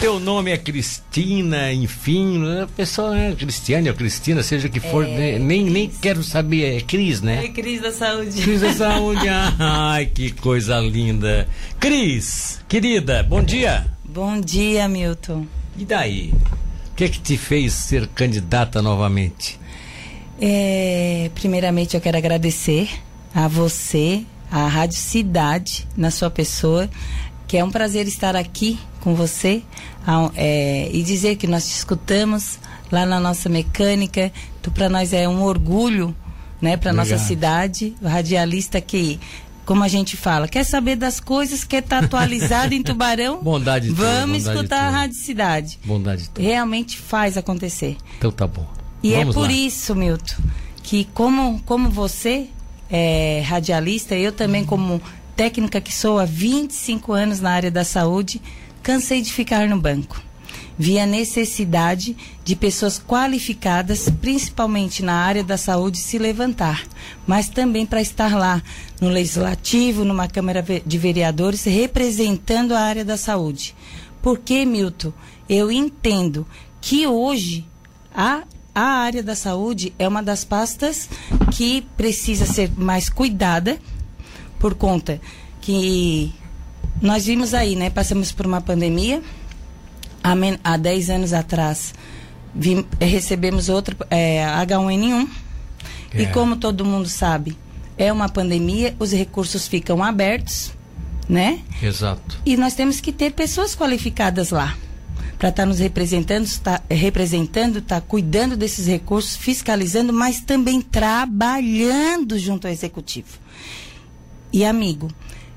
teu nome é Cristina, enfim, a pessoa é Cristiane ou Cristina, seja o que for, É, né? nem, nem quero saber, é Cris, né? É Cris da Saúde. Cris da Saúde, ai que coisa linda. Cris, querida, bom dia. Bom dia, Milton. E daí? O que é que te fez ser candidata novamente? É, primeiramente, eu quero agradecer a você, a Rádio Cidade, na sua pessoa, que é um prazer estar aqui com você é, e dizer que nós te escutamos lá na nossa mecânica. Tu para nós é um orgulho, né, para nossa cidade. O radialista que como a gente fala, quer saber das coisas, quer estar atualizado em Tubarão? Bondade Vamos bondade escutar a. Rádio Cidade. Bondade. Realmente faz acontecer. Então tá bom. E Vamos é por lá. isso, Milton, que como, como você é radialista, eu também como técnica que sou há 25 anos na área da saúde, cansei de ficar no banco. Vi a necessidade de pessoas qualificadas, principalmente na área da saúde, se levantar, mas também para estar lá no Legislativo, numa Câmara de Vereadores, representando a área da saúde. Porque, Milton, eu entendo que hoje a, a área da saúde é uma das pastas que precisa ser mais cuidada, por conta que nós vimos aí, né? Passamos por uma pandemia. Há, men- há 10 anos atrás vim- recebemos outro é, H1N1. E É. como todo mundo sabe, é uma pandemia, os recursos ficam abertos, né? Exato. E nós temos que ter pessoas qualificadas lá para estar nos representando, estar representando, estar cuidando desses recursos, fiscalizando, mas também trabalhando junto ao executivo. E amigo,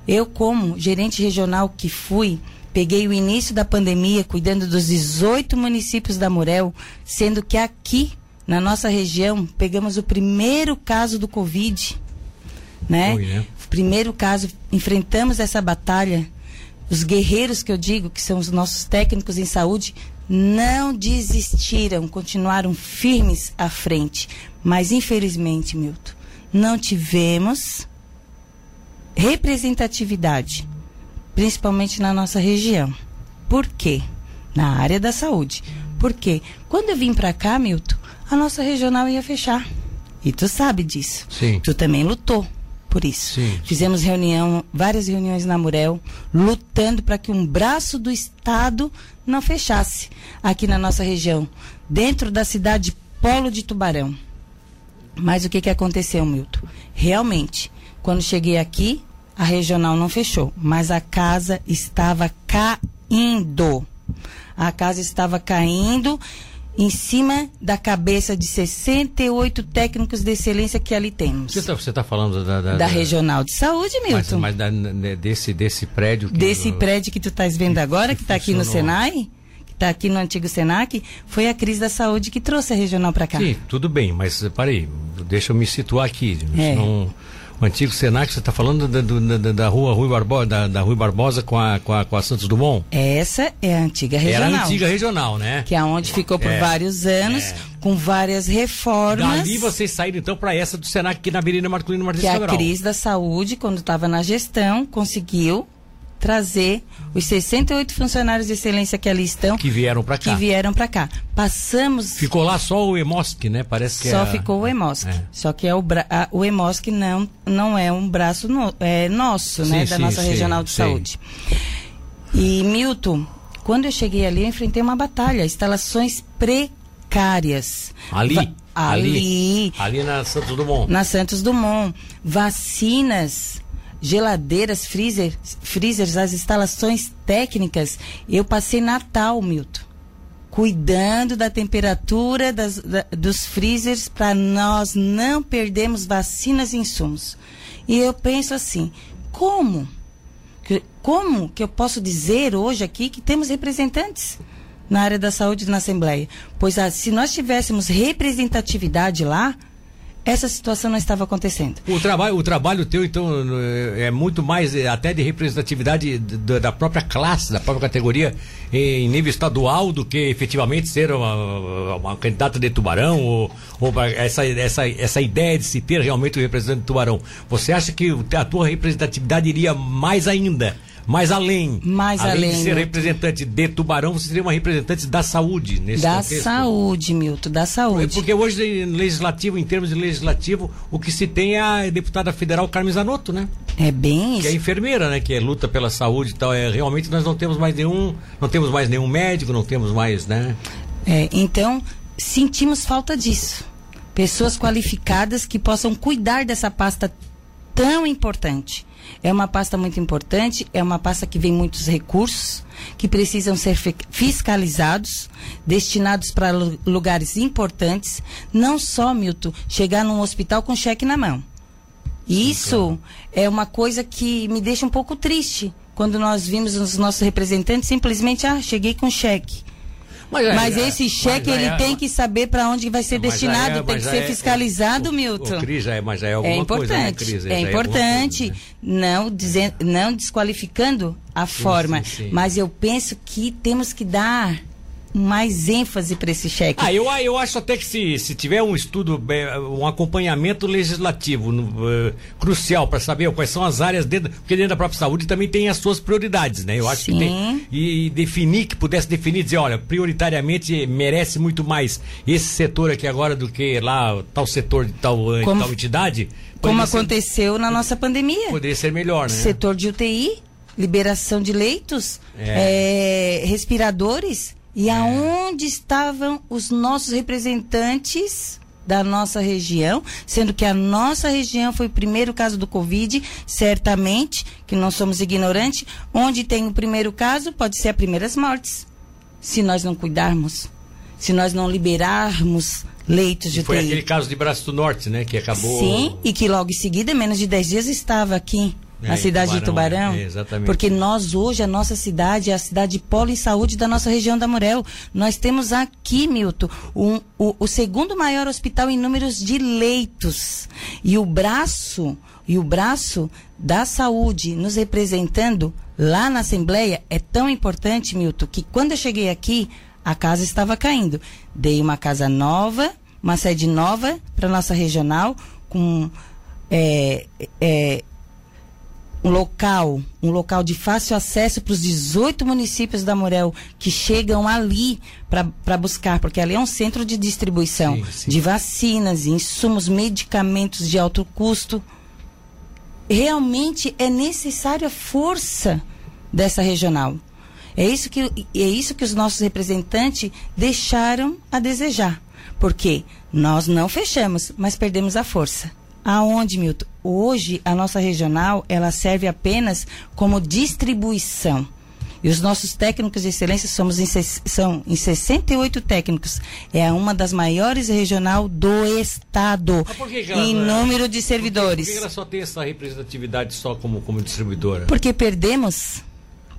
eu como gerente regional que fui, peguei o início da pandemia cuidando dos 18 municípios da Murel, sendo que aqui na nossa região pegamos o primeiro caso do Covid, né? Foi, né? Primeiro caso, enfrentamos essa batalha. Os guerreiros que eu digo, que são os nossos técnicos em saúde, não desistiram, continuaram firmes à frente. Mas infelizmente, Milton, não tivemos representatividade, principalmente na nossa região. Por quê? Na área da saúde. Por quê? Quando eu vim para cá, Milton, a nossa regional ia fechar. E tu sabe disso. Sim. Tu também lutou por isso. Sim. Fizemos reunião, várias reuniões na Murel, lutando para que um braço do Estado não fechasse aqui na nossa região, dentro da cidade Polo de Tubarão. Mas o que, que aconteceu, Milton? Realmente, quando cheguei aqui, a regional não fechou, mas a casa estava caindo. A casa estava caindo em cima da cabeça de 68 técnicos de excelência que ali temos. Você está tá falando da, da, Da regional de saúde, Mas, Milton. mas da- né, desse, desse prédio. que- Desse prédio que tu estás vendo agora, que está aqui no. Senai, que está aqui no antigo Senac, foi a crise da saúde que trouxe a regional para cá. Sim, tudo bem, mas parei, deixa eu me situar aqui. É. Senão, o antigo Senac, você está falando da, da, da rua Rui Barbosa, da, da Rui Barbosa com a, com, a, com a Santos Dumont? Essa é a antiga regional. Era a antiga regional, né? Que é onde ficou por É. vários anos, É. com várias reformas. Dali vocês saíram então para essa do Senac aqui na Avenida Marcolino Martins que a Cabral. crise da saúde, quando estava na gestão, conseguiu trazer os 68 funcionários de excelência que ali estão, Que vieram para que cá. vieram para cá. Passamos Ficou lá só o Emosc, né? Parece que Só é- ficou o EMOSC. É. Só que é o, bra o EMOSC não, não é um braço no- é nosso, né? Sim, Da sim, nossa sim, regional de saúde. E, Milton, quando eu cheguei ali, eu enfrentei uma batalha. Instalações precárias. Ali, Va- ali, ali, ali na Santos Dumont. na Santos Dumont. Vacinas, geladeiras, freezer, freezers, as instalações técnicas. Eu passei Natal, Milton. Cuidando da temperatura das- da- dos freezers para nós não perdermos vacinas e insumos. E eu penso assim, como? Como que eu posso dizer hoje aqui que temos representantes na área da saúde na Assembleia? Pois ah, se nós tivéssemos representatividade lá, essa situação não estava acontecendo. O trabalho, o trabalho teu, então, é muito mais eh, até de representatividade da própria classe, da própria categoria em nível estadual do que efetivamente ser uma, uma candidata de tubarão ou, ou essa, essa, essa ideia de se ter realmente um representante de tubarão. Você acha que a tua representatividade iria mais ainda mais além. Mais além. além. de ser representante de Tubarão, você seria uma representante da saúde nesse Da contexto. saúde, Milton, da saúde. Porque hoje, no legislativo, em termos de legislativo, o que se tem é a deputada federal Carmen Zanotto, né? É bem Que é isso. enfermeira, né? Que é luta pela saúde e tal. É, realmente nós não temos mais nenhum. Não temos mais nenhum médico, não temos mais, né? É, então, sentimos falta disso. Pessoas qualificadas que possam cuidar dessa pasta tão importante. É uma pasta muito importante, é uma pasta que vem muitos recursos, que precisam ser fi- fiscalizados, destinados para lu- lugares importantes. Não só, Milton, chegar num hospital com cheque na mão. Isso é uma coisa que me deixa um pouco triste. Quando nós vimos os nossos representantes simplesmente, ah, cheguei com cheque. É- Mas é- esse cheque mas ele é- tem que saber para onde vai ser Mas destinado, é- tem mas que ser é- fiscalizado, o- Milton. O, Cris já é, mas é alguma é coisa, né, importante, Cris? É importante, coisa, né? não, dizen- não desqualificando a forma, sim, sim. mas eu penso que temos que dar mais ênfase para esse cheque. Ah, eu, eu acho até que se, se tiver um estudo, um acompanhamento legislativo eh, crucial para saber quais são as áreas dentro, porque dentro da própria saúde também tem as suas prioridades, né? Eu acho que Sim. tem. E, definir, que pudesse definir, dizer, olha, prioritariamente merece muito mais esse setor aqui agora do que lá tal setor de tal, eh, Como- tal entidade. Como ser- aconteceu na nossa pandemia. Poderia ser melhor, né? Setor de UTI, liberação de leitos, eh, respiradores. E aonde estavam os nossos representantes da nossa região, sendo que a nossa região foi o primeiro caso do Covid, certamente, que não somos ignorantes, onde tem o primeiro caso, pode ser as primeiras mortes, se nós não cuidarmos, se nós não liberarmos leitos de Foi UTI. aquele caso de Braço do Norte, né? Que acabou. Sim, e que logo em seguida, menos de 10 dias, estava aqui, É, na cidade de Tubarão, Tubarão. é, exatamente. Porque nós, hoje, a nossa cidade é a cidade polo em saúde da nossa região da Murel. Nós temos aqui, Milton, um- o, o segundo maior hospital em números de leitos. E o braço, e o braço da saúde nos representando lá na Assembleia é tão importante, Milton, que quando eu cheguei aqui, a casa estava caindo. Dei uma casa nova, uma sede nova para nossa regional, com é, é, um local, um local de fácil acesso para os 18 municípios da Morel que chegam ali para buscar, porque ali é um centro de distribuição Sim, sim. de vacinas, insumos, medicamentos de alto custo. Realmente é necessária a força dessa regional. É isso que, é isso que os nossos representantes deixaram a desejar. Porque nós não fechamos, mas perdemos a força. Aonde, Milton? Hoje, a nossa regional, ela serve apenas como distribuição. E os nossos técnicos de excelência somos em, são em 68 técnicos. É uma das maiores regional do estado. Por que que ela em é- número de Por servidores. que ela só tem essa representatividade só como, como distribuidora? Porque perdemos.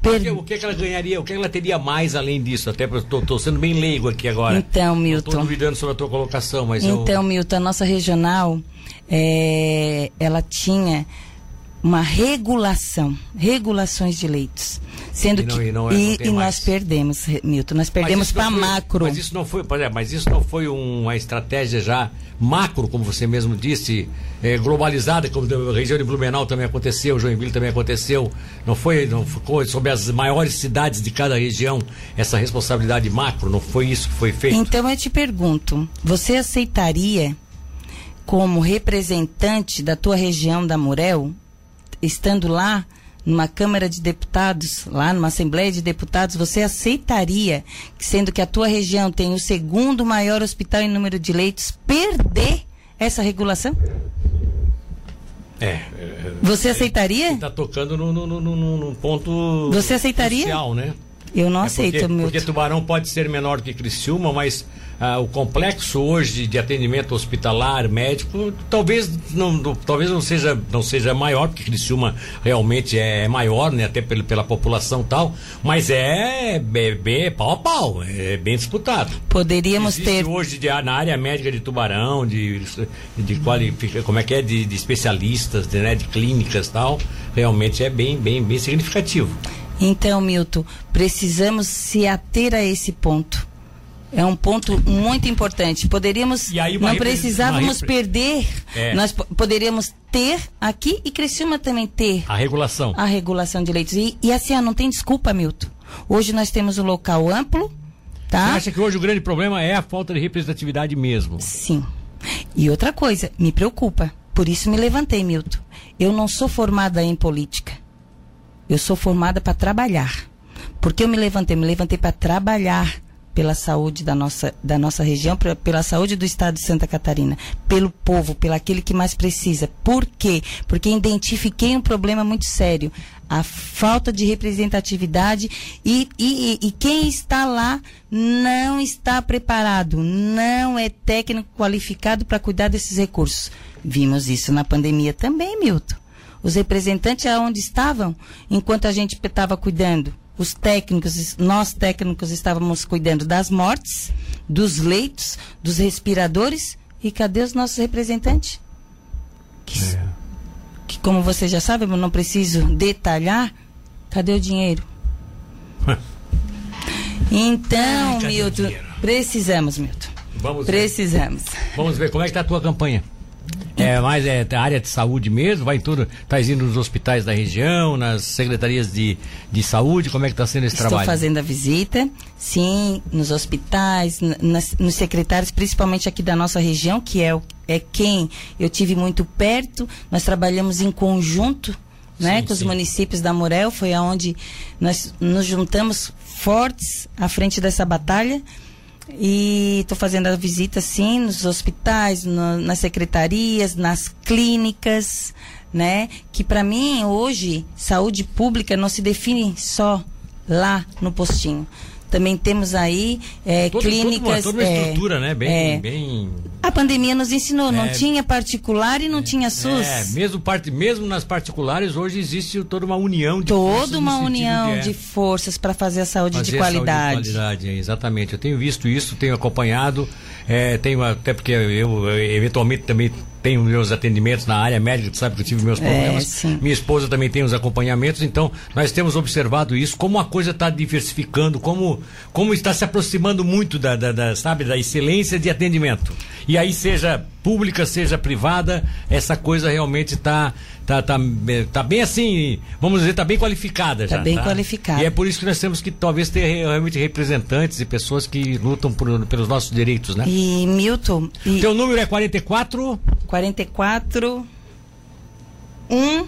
Per- O que, o que que ela ganharia? O que ela teria mais além disso? Até eu estou sendo bem leigo aqui agora. Então, Estou Milton. duvidando sobre a tua colocação, mas eu- Então, Milton, a nossa regional, é, ela tinha uma regulação, regulações de leitos. Sendo E não- que. e não é- e não tem e nós perdemos, Milton, nós perdemos não para macro. Mas isso não foi, é, mas isso não foi uma estratégia já macro, como você mesmo disse, é, globalizada, como a região de Blumenau também aconteceu, Joinville também aconteceu. Não foi, não ficou sobre as maiores cidades de cada região essa responsabilidade macro. Não foi isso que foi feito. Então eu te pergunto, você aceitaria como representante da tua região da Murel, estando lá numa Câmara de Deputados, lá numa Assembleia de Deputados, você aceitaria, que sendo que a tua região tem o segundo maior hospital em número de leitos, perder essa regulação? É. Você aceitaria? Está tocando num no, no, no, no ponto. Você aceitaria? crucial, né? Eu não É aceito, porque, Milton. porque Tubarão pode ser menor que Criciúma, mas ah, o complexo hoje de atendimento hospitalar, médico, talvez não, talvez não seja, não seja maior, porque Criciúma realmente é maior, né? Até pela, pela população tal, mas é, é bem pau a pau, é bem disputado. Poderíamos Existe ter hoje de- na área médica de Tubarão, de, de qualifica, como é que é, de, de especialistas, de, né, de clínicas tal, realmente é bem, bem, bem significativo. Então, Milton, precisamos se ater a esse ponto. É um ponto muito importante. Poderíamos, não precisávamos perder, É. nós po- poderíamos ter aqui e Criciúma também ter A regulação. a regulação de leitos. E, e assim, ó, não tem desculpa, Milton. Hoje nós temos um local amplo, tá? Você acha que hoje o grande problema é a falta de representatividade mesmo? Sim. E outra coisa, me preocupa. Por isso me levantei, Milton. Eu não sou formada em política. Eu sou formada para trabalhar. Porque eu me levantei? Me levantei para trabalhar pela saúde da nossa, da nossa região, pela saúde do estado de Santa Catarina, pelo povo, pelo aquele que mais precisa. Por quê? Porque identifiquei um problema muito sério. A falta de representatividade e, e, e quem está lá não está preparado, não é técnico qualificado para cuidar desses recursos. Vimos isso na pandemia também, Milton. Os representantes aonde estavam enquanto a gente estava cuidando? Os técnicos, nós técnicos estávamos cuidando das mortes, dos leitos, dos respiradores. E cadê os nossos representantes? Que, que como você já sabe, eu não preciso detalhar. Cadê o dinheiro? Então, Ai, Milton, precisamos, Milton. Vamos ver. Precisamos. Vamos ver como é que tá a tua campanha. É mais é, a área de saúde mesmo? Vai em tudo? Tá indo nos hospitais da região, nas secretarias de, de saúde? Como é que tá sendo esse Estou trabalho? fazendo a visita, sim, nos hospitais, nas- nos secretários, principalmente aqui da nossa região, que é, o- é quem eu tive muito perto. Nós trabalhamos em conjunto, né, Sim, com os sim. municípios da Morel, foi aonde nós nos juntamos fortes à frente dessa batalha. E estou fazendo a visita, sim, nos hospitais, no- nas secretarias, nas clínicas, né? Que para mim, hoje, saúde pública não se define só lá no postinho. Também temos aí eh, Todo- toda uma- clínicas. Toda uma, eh, estrutura, né? Bem, eh, bem A pandemia nos ensinou, não É. tinha particular e não tinha SUS. É, mesmo, parte, mesmo nas particulares, hoje existe toda uma união de forças Toda uma união é, de forças para fazer a saúde fazer de a saúde qualidade. de qualidade, é, exatamente. Eu tenho visto isso, tenho acompanhado, é, tenho até porque eu, eu, eventualmente também tenho meus atendimentos na área médica, tu sabe que eu tive meus É, problemas. sim. Minha esposa também tem os acompanhamentos, então nós temos observado isso, como a coisa está diversificando, como, como está se aproximando muito da, da, da, sabe, da excelência de atendimento. E aí, seja pública, seja privada, essa coisa realmente está tá, tá, eh, tá bem assim, vamos dizer, está bem qualificada Tá já. bem qualificada. E é por isso que nós temos que talvez ter re- realmente representantes e pessoas que lutam por- pelos nossos direitos, né? E Milton, e Teu número é 44 44 44 1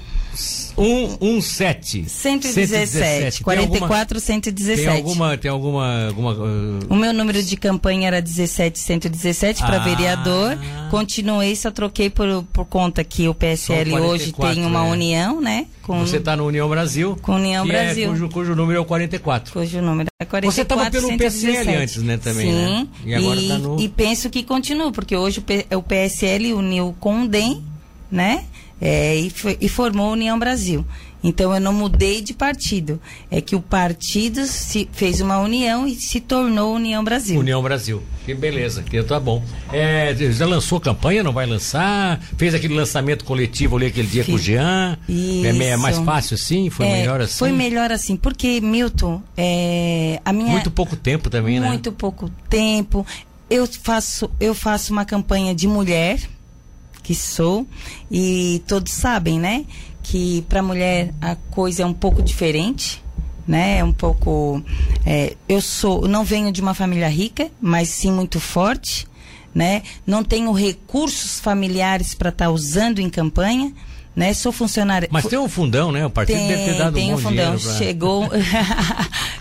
117. 117. Tem alguma- 44 117. Tem alguma. Tem alguma. alguma uh, O meu número de campanha era 17117 para Ah. vereador. Continuei, só troquei por, por conta que o PSL São hoje 44, tem uma é. união, né? Com, você está no União Brasil. Com União é- Brasil. cujo, cujo número é o 44. Cujo número é 44 Você tava pelo 117. PSL antes, né, também, Sim, né? E agora tá no- e penso que continua, porque hoje o PSL uniu com o DEM, né? É, e, foi- e formou a União Brasil. Então eu não mudei de partido. É que o partido se fez uma união e se tornou União Brasil. União Brasil. Que beleza, que tá bom. É, já lançou campanha, não vai lançar? Fez aquele lançamento coletivo ali aquele dia com o Fiz. Jean? É, me- é mais Isso. fácil assim? Foi É, melhor assim? Foi melhor assim, porque, Milton, é, a minha. Muito pouco tempo também, né? muito pouco tempo. Eu faço, eu faço uma campanha de mulher, que sou, e todos sabem, né? Que para mulher a coisa é um pouco diferente, né? É um pouco. é, eu sou, não venho de uma família rica, mas sim muito forte, né? Não tenho recursos familiares para estar usando em campanha, né? Sou funcionária. Mas tem um fundão, né? O partido Tem, deve ter dado tem um um fundão. pra... Chegou.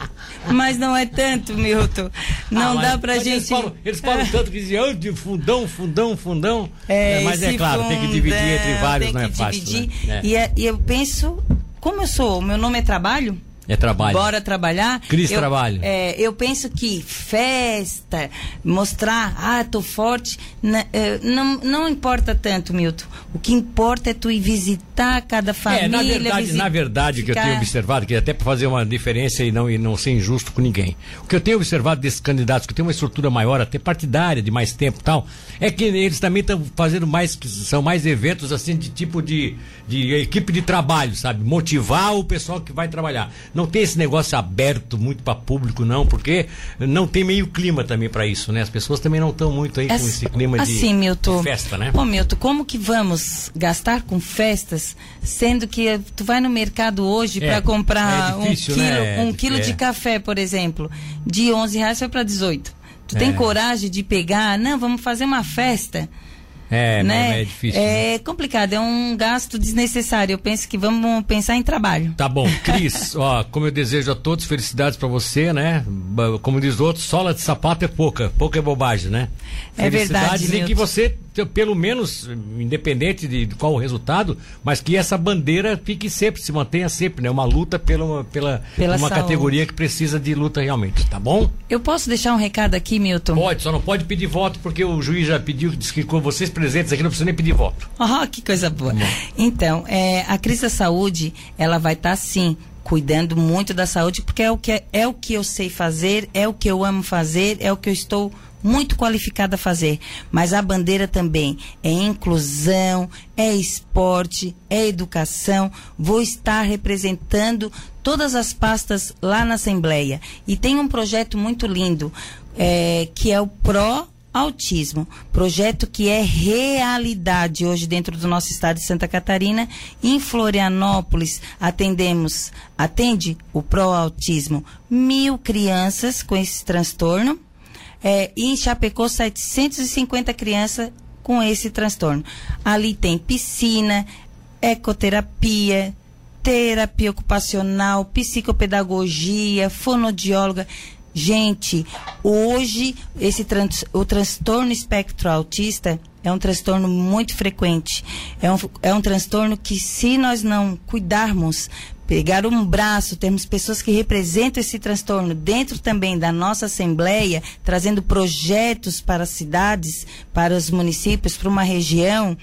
Mas não é tanto, Milton. Não Ah, dá pra mas gente. Eles falam, eles falam tanto que dizem, "Ah, de fundão, fundão, fundão. É, mas é claro, tem que dividir fundão, entre vários, não é fácil. né? É. E, é- e eu penso, como eu sou, meu nome é trabalho. É trabalho. Bora trabalhar. Cris eu, Trabalho. É, eu penso que festa, mostrar, ah, tô forte, na- eh, não, não importa tanto, Milton. O que importa é tu ir visitar cada família. É, na verdade, na verdade, o que eu tenho ficar- observado, que é até para fazer uma diferença e não, e não ser injusto com ninguém. O que eu tenho observado desses candidatos, que tem uma estrutura maior, até partidária, de mais tempo e tal, é que eles também estão fazendo mais, são mais eventos assim de tipo de, de equipe de trabalho, sabe? Motivar o pessoal que vai trabalhar. Não tem esse negócio aberto muito para público, não, porque não tem meio clima também para isso, né? As pessoas também não estão muito aí com esse clima assim, de, Milton, de festa, né? Ô, Milton, como que vamos gastar com festas, sendo que tu vai no mercado hoje É, para comprar é difícil, um quilo, né? um quilo É. de café, por exemplo, de 11 reais foi para 18. Tu É. tem coragem de pegar? Não, vamos fazer uma festa. É, né? é difícil. né? É complicado, é um gasto desnecessário. Eu penso que vamos pensar em trabalho. Tá bom, Cris, ó, como eu desejo a todos felicidades pra você, né? Como diz o outro, sola de sapato é pouca, pouca é bobagem, né? É verdade, e que você, pelo menos, independente de de qual o resultado, mas que essa bandeira fique sempre, se mantenha sempre, né? Uma luta pela, pela, Pela uma saúde. categoria que precisa de luta realmente, tá bom? Eu posso deixar um recado aqui, Milton? Pode, só não pode pedir voto, porque o juiz já pediu, disse que com vocês presentes aqui não precisa nem pedir voto. Oh, que coisa boa. Então, é, a crise da saúde, ela vai estar sim cuidando muito da saúde, porque é o, que, é o que eu sei fazer, é o que eu amo fazer, é o que eu estou muito qualificada a fazer. Mas a bandeira também é inclusão, é esporte, é educação. Vou estar representando todas as pastas lá na Assembleia. E tem um projeto muito lindo, é, que é o PRO Autismo, projeto que é realidade hoje dentro do nosso estado de Santa Catarina. Em Florianópolis, atendemos, atende o Pro Autismo mil crianças com esse transtorno. É, em Chapecó, 750 crianças com esse transtorno. Ali tem piscina, ecoterapia, terapia ocupacional, psicopedagogia, fonodióloga. Gente, hoje esse o transtorno espectro autista é um transtorno muito frequente. É um, é um transtorno que, se nós não cuidarmos, pegar um braço, termos pessoas que representam esse transtorno dentro também da nossa Assembleia, trazendo projetos para as cidades, para os municípios, para uma região,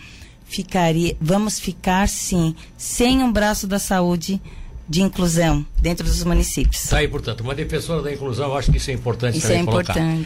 ficaria, vamos ficar sim, sem um braço da saúde de inclusão dentro dos municípios. Tá aí, portanto, uma defensora da inclusão, eu acho que isso é importante Isso também é colocar. importante.